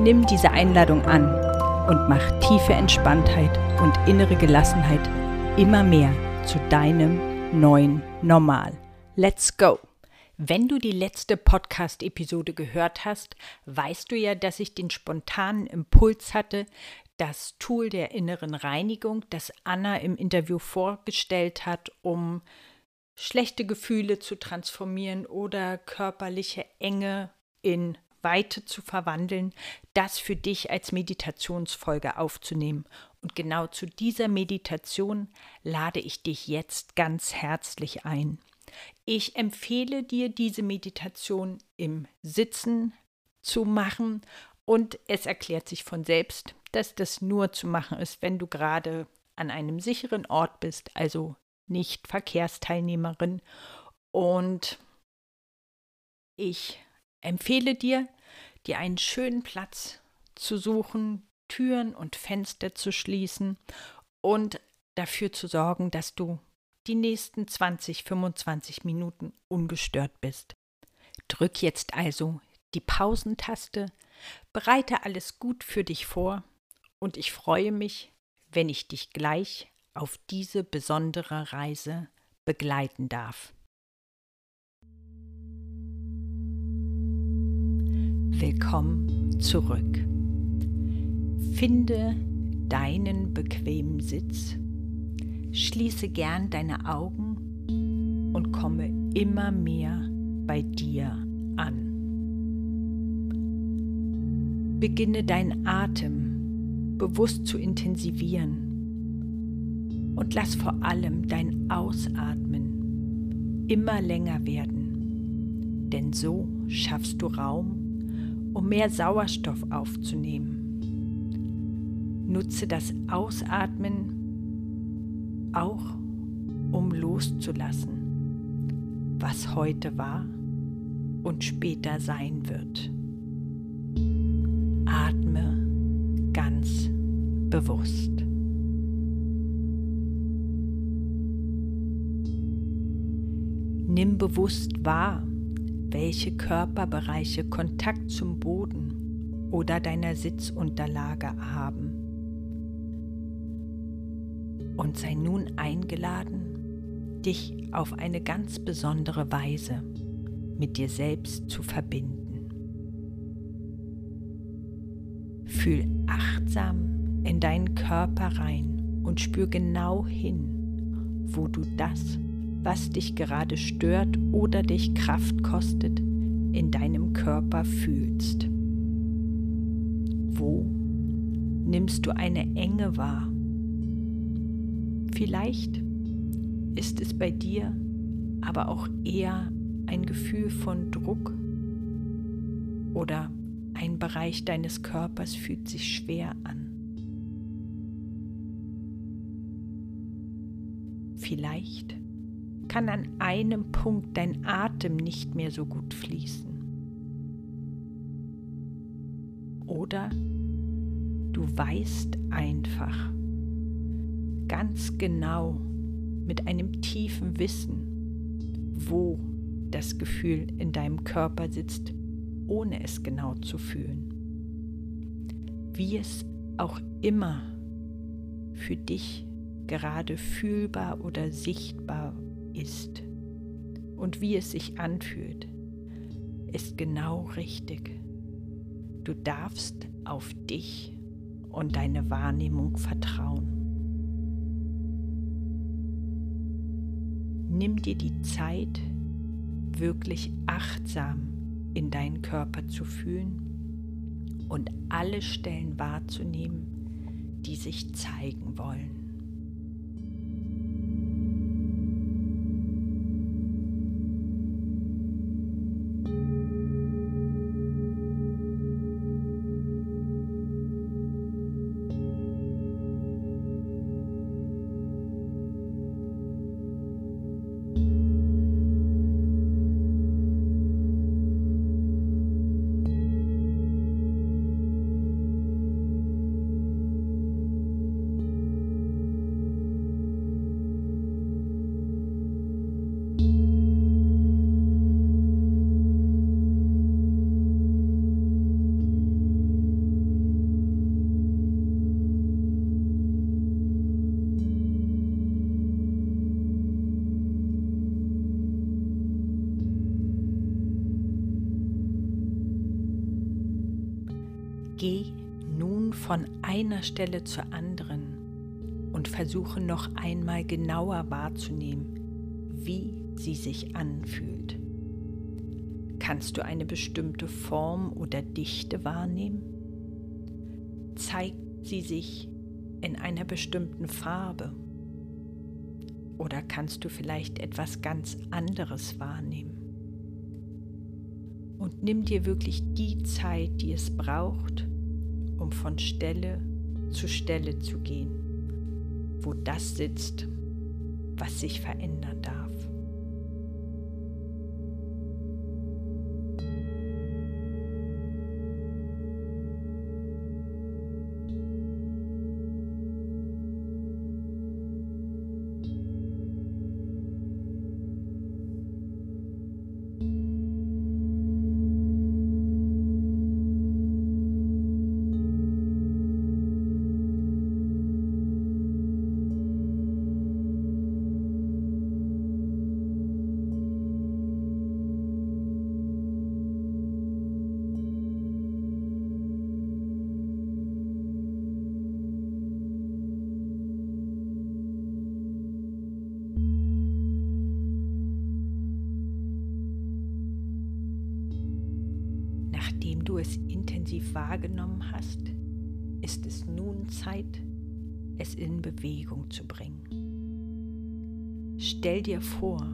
Nimm diese Einladung an und mach tiefe Entspanntheit und innere Gelassenheit immer mehr zu deinem neuen Normal. Let's go! Wenn du die letzte Podcast-Episode gehört hast, weißt du ja, dass ich den spontanen Impuls hatte, das Tool der inneren Reinigung, das Anna im Interview vorgestellt hat, um schlechte Gefühle zu transformieren oder körperliche Enge in Weite zu verwandeln, das für dich als Meditationsfolge aufzunehmen. Und genau zu dieser Meditation lade ich dich jetzt ganz herzlich ein. Ich empfehle dir, diese Meditation im Sitzen zu machen und es erklärt sich von selbst, dass das nur zu machen ist, wenn du gerade an einem sicheren Ort bist, also nicht Verkehrsteilnehmerin. Und ich empfehle dir, dir einen schönen Platz zu suchen, Türen und Fenster zu schließen und dafür zu sorgen, dass du die nächsten 20, 25 Minuten ungestört bist. Drück jetzt also die Pausentaste, bereite alles gut für dich vor und ich freue mich, wenn ich dich gleich auf diese besondere Reise begleiten darf. Willkommen zurück. Finde deinen bequemen Sitz, schließe gern deine Augen und komme immer mehr bei dir an. Beginne deinen Atem bewusst zu intensivieren und lass vor allem dein Ausatmen immer länger werden, denn so schaffst du Raum um mehr Sauerstoff aufzunehmen. Nutze das Ausatmen auch, um loszulassen, was heute war und später sein wird. Atme ganz bewusst. Nimm bewusst wahr, welche Körperbereiche Kontakt zum Boden oder deiner Sitzunterlage haben. Und sei nun eingeladen, dich auf eine ganz besondere Weise mit dir selbst zu verbinden. Fühl achtsam in deinen Körper rein und spür genau hin, wo du das was dich gerade stört oder dich Kraft kostet, in deinem Körper fühlst. Wo nimmst du eine Enge wahr? Vielleicht ist es bei dir aber auch eher ein Gefühl von Druck oder ein Bereich deines Körpers fühlt sich schwer an. Vielleicht kann an einem Punkt dein Atem nicht mehr so gut fließen. Oder du weißt einfach ganz genau mit einem tiefen Wissen, wo das Gefühl in deinem Körper sitzt, ohne es genau zu fühlen. Wie es auch immer für dich gerade fühlbar oder sichtbar ist und wie es sich anfühlt, ist genau richtig. Du darfst auf dich und deine Wahrnehmung vertrauen. Nimm dir die Zeit, wirklich achtsam in deinen Körper zu fühlen und alle Stellen wahrzunehmen, die sich zeigen wollen. Einer Stelle zur anderen und versuche noch einmal genauer wahrzunehmen, wie sie sich anfühlt. Kannst du eine bestimmte Form oder Dichte wahrnehmen? Zeigt sie sich in einer bestimmten Farbe? Oder kannst du vielleicht etwas ganz anderes wahrnehmen? Und nimm dir wirklich die Zeit, die es braucht, um von Stelle zu Stelle zu gehen, wo das sitzt, was sich verändern darf. Wahrgenommen hast, ist es nun Zeit, es in Bewegung zu bringen. Stell dir vor,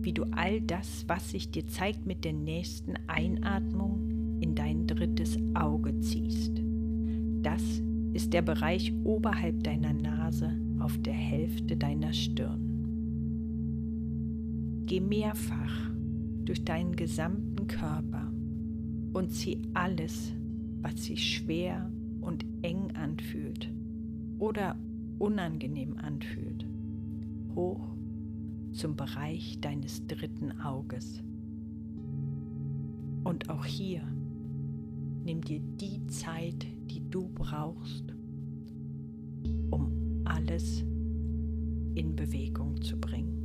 wie du all das, was sich dir zeigt, mit der nächsten Einatmung in dein drittes Auge ziehst. Das ist der Bereich oberhalb deiner Nase auf der Hälfte deiner Stirn. Geh mehrfach durch deinen gesamten Körper und zieh alles, was sich schwer und eng anfühlt oder unangenehm anfühlt, hoch zum Bereich deines dritten Auges. Und auch hier nimm dir die Zeit, die du brauchst, um alles in Bewegung zu bringen.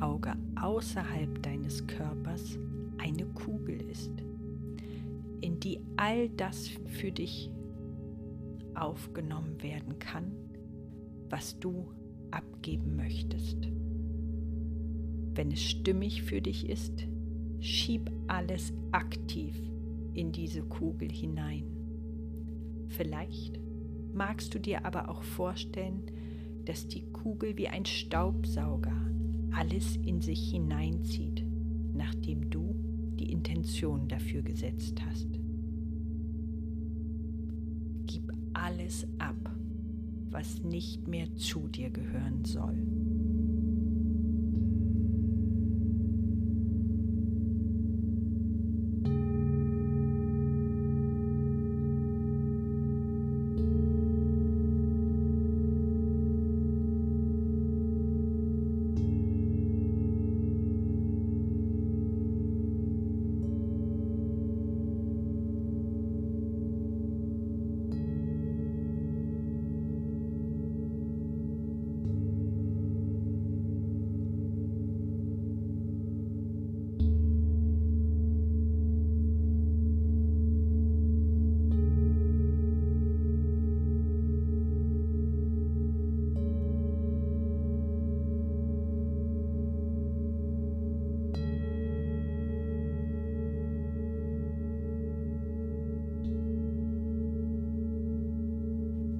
Auge außerhalb deines Körpers eine Kugel ist, in die all das für dich aufgenommen werden kann, was du abgeben möchtest. Wenn es stimmig für dich ist, schieb alles aktiv in diese Kugel hinein. Vielleicht magst du dir aber auch vorstellen, dass die Kugel wie ein Staubsauger alles in sich hineinzieht, nachdem du die Intention dafür gesetzt hast. Gib alles ab, was nicht mehr zu dir gehören soll.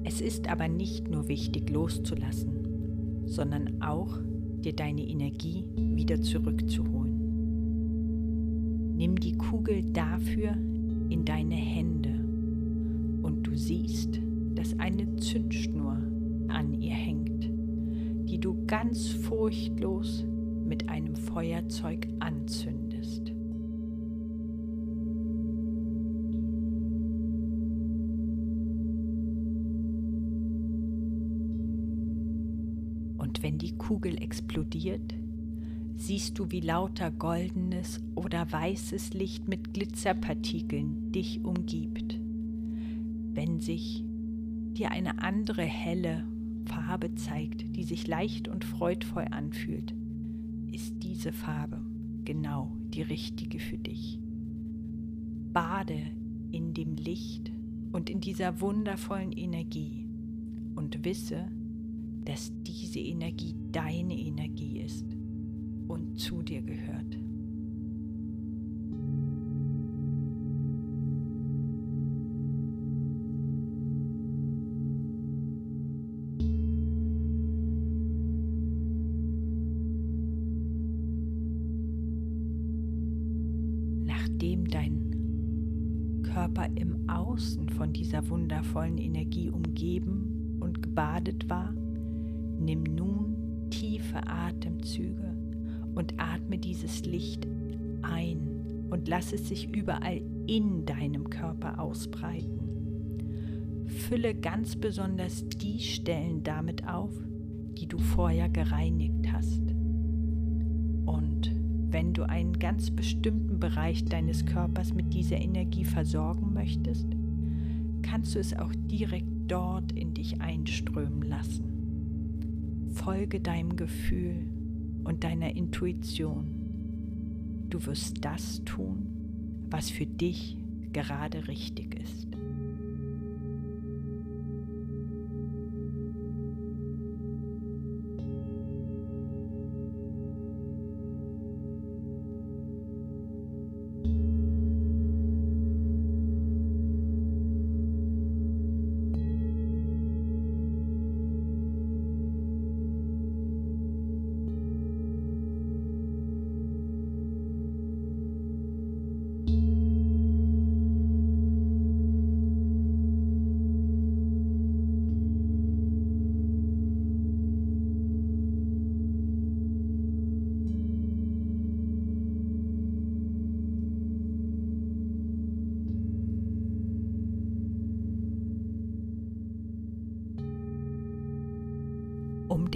Es ist aber nicht nur wichtig loszulassen, sondern auch dir deine Energie wieder zurückzuholen. Nimm die Kugel dafür in deine Hände und du siehst, dass eine Zündschnur an ihr hängt, die du ganz furchtlos mit einem Feuerzeug anzündest. Die Kugel explodiert, siehst du, wie lauter goldenes oder weißes Licht mit Glitzerpartikeln dich umgibt. Wenn sich dir eine andere helle Farbe zeigt, die sich leicht und freudvoll anfühlt, ist diese Farbe genau die richtige für dich. Bade in dem Licht und in dieser wundervollen Energie und wisse, dass diese Energie deine Energie ist und zu dir gehört. Nachdem dein Körper im Außen von dieser wundervollen Energie umgeben und gebadet war, nimm nun tiefe Atemzüge und atme dieses Licht ein und lass es sich überall in deinem Körper ausbreiten. Fülle ganz besonders die Stellen damit auf, die du vorher gereinigt hast. Und wenn du einen ganz bestimmten Bereich deines Körpers mit dieser Energie versorgen möchtest, kannst du es auch direkt dort in dich einströmen lassen. Folge deinem Gefühl und deiner Intuition. Du wirst das tun, was für dich gerade richtig ist.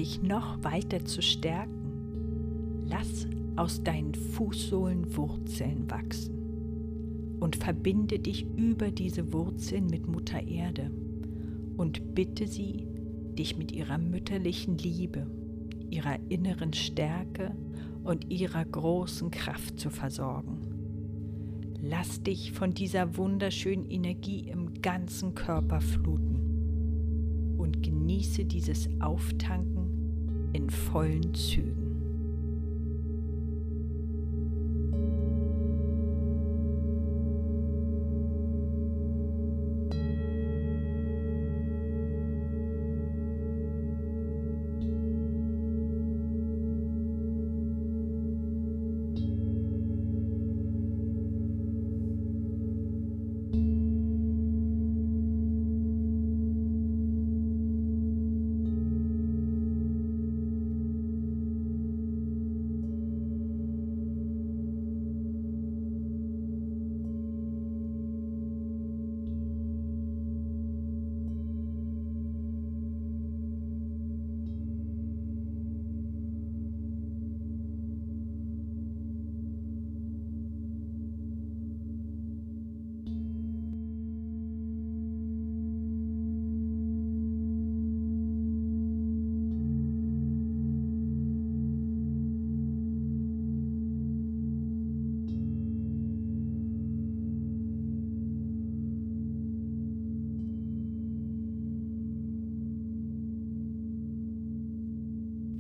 Dich noch weiter zu stärken, lass aus deinen Fußsohlen Wurzeln wachsen und verbinde dich über diese Wurzeln mit Mutter Erde und bitte sie, dich mit ihrer mütterlichen Liebe, ihrer inneren Stärke und ihrer großen Kraft zu versorgen. Lass dich von dieser wunderschönen Energie im ganzen Körper fluten und genieße dieses Auftanken in vollen Zügen.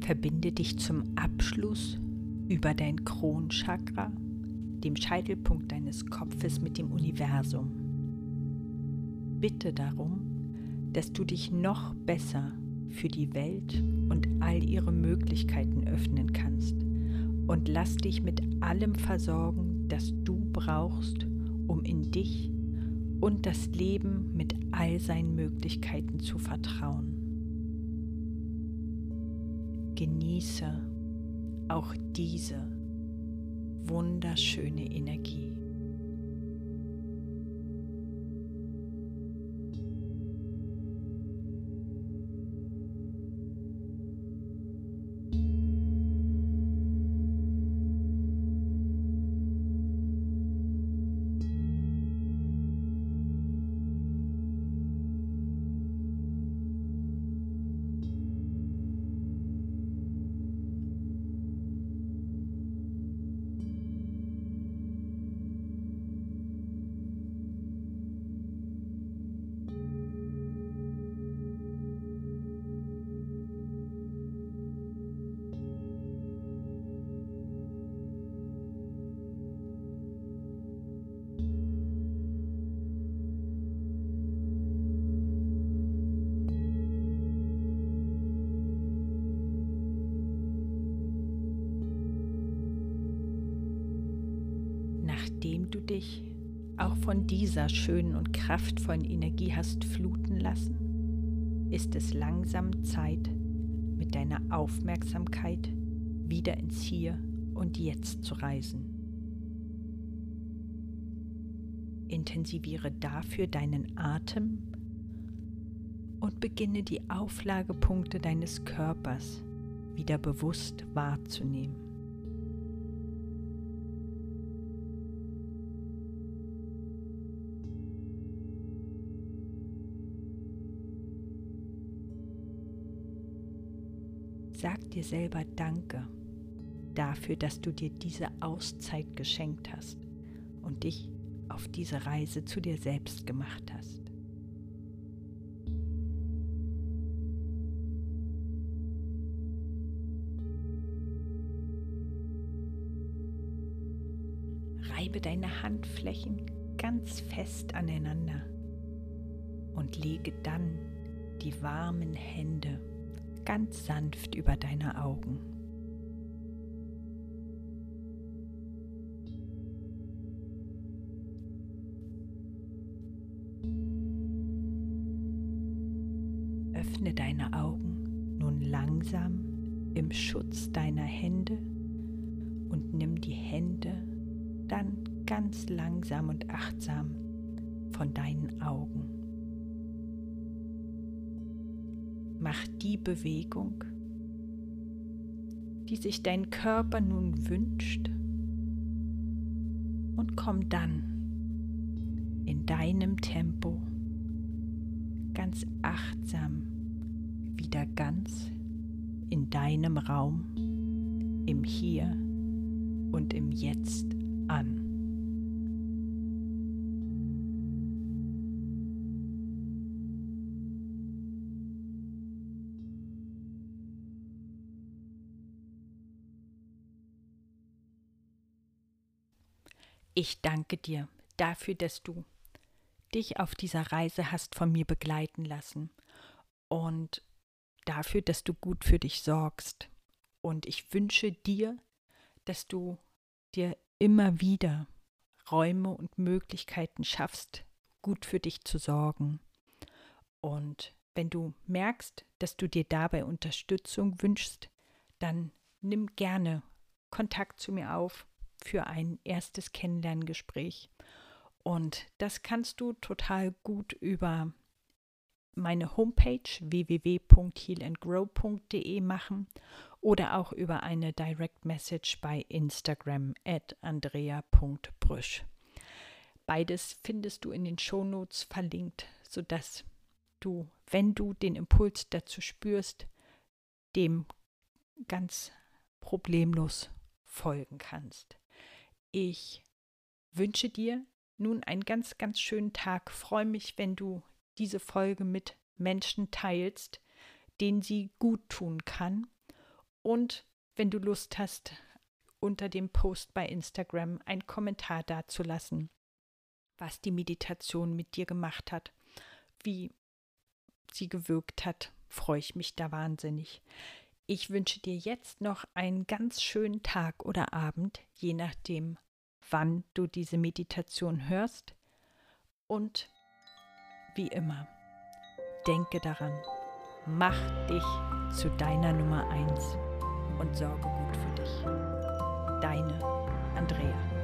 Verbinde dich zum Abschluss über dein Kronchakra, dem Scheitelpunkt deines Kopfes mit dem Universum. Bitte darum, dass du dich noch besser für die Welt und all ihre Möglichkeiten öffnen kannst und lass dich mit allem versorgen, das du brauchst, um in dich und das Leben mit all seinen Möglichkeiten zu vertrauen. Genieße auch diese wunderschöne Energie. Von dieser schönen und kraftvollen Energie hast fluten lassen, ist es langsam Zeit, mit deiner Aufmerksamkeit wieder ins Hier und Jetzt zu reisen. Intensiviere dafür deinen Atem und beginne die Auflagepunkte deines Körpers wieder bewusst wahrzunehmen. Sag dir selber Danke dafür, dass du dir diese Auszeit geschenkt hast und dich auf diese Reise zu dir selbst gemacht hast. Reibe deine Handflächen ganz fest aneinander und lege dann die warmen Hände ganz sanft über deine Augen. Öffne deine Augen nun langsam im Schutz deiner Hände und nimm die Hände dann ganz langsam und achtsam von deinen Augen. Mach die Bewegung, die sich dein Körper nun wünscht und komm dann in deinem Tempo ganz achtsam wieder ganz in deinem Raum, im Hier und im Jetzt an. Ich danke dir dafür, dass du dich auf dieser Reise hast von mir begleiten lassen und dafür, dass du gut für dich sorgst. Und ich wünsche dir, dass du dir immer wieder Räume und Möglichkeiten schaffst, gut für dich zu sorgen. Und wenn du merkst, dass du dir dabei Unterstützung wünschst, dann nimm gerne Kontakt zu mir auf für ein erstes Kennenlerngespräch. Und das kannst du total gut über meine Homepage www.healandgrow.de machen oder auch über eine Direct Message bei Instagram at andrea.brüsch. Beides findest du in den Shownotes verlinkt, sodass du, wenn du den Impuls dazu spürst, dem ganz problemlos folgen kannst. Ich wünsche dir nun einen ganz, ganz schönen Tag. Freue mich, wenn du diese Folge mit Menschen teilst, denen sie gut tun kann. Und wenn du Lust hast, unter dem Post bei Instagram einen Kommentar dazulassen, was die Meditation mit dir gemacht hat, wie sie gewirkt hat, freue ich mich da wahnsinnig. Ich wünsche dir jetzt noch einen ganz schönen Tag oder Abend, je nachdem, wann du diese Meditation hörst. Und wie immer, denke daran, mach dich zu deiner Nummer eins und sorge gut für dich. Deine Andrea.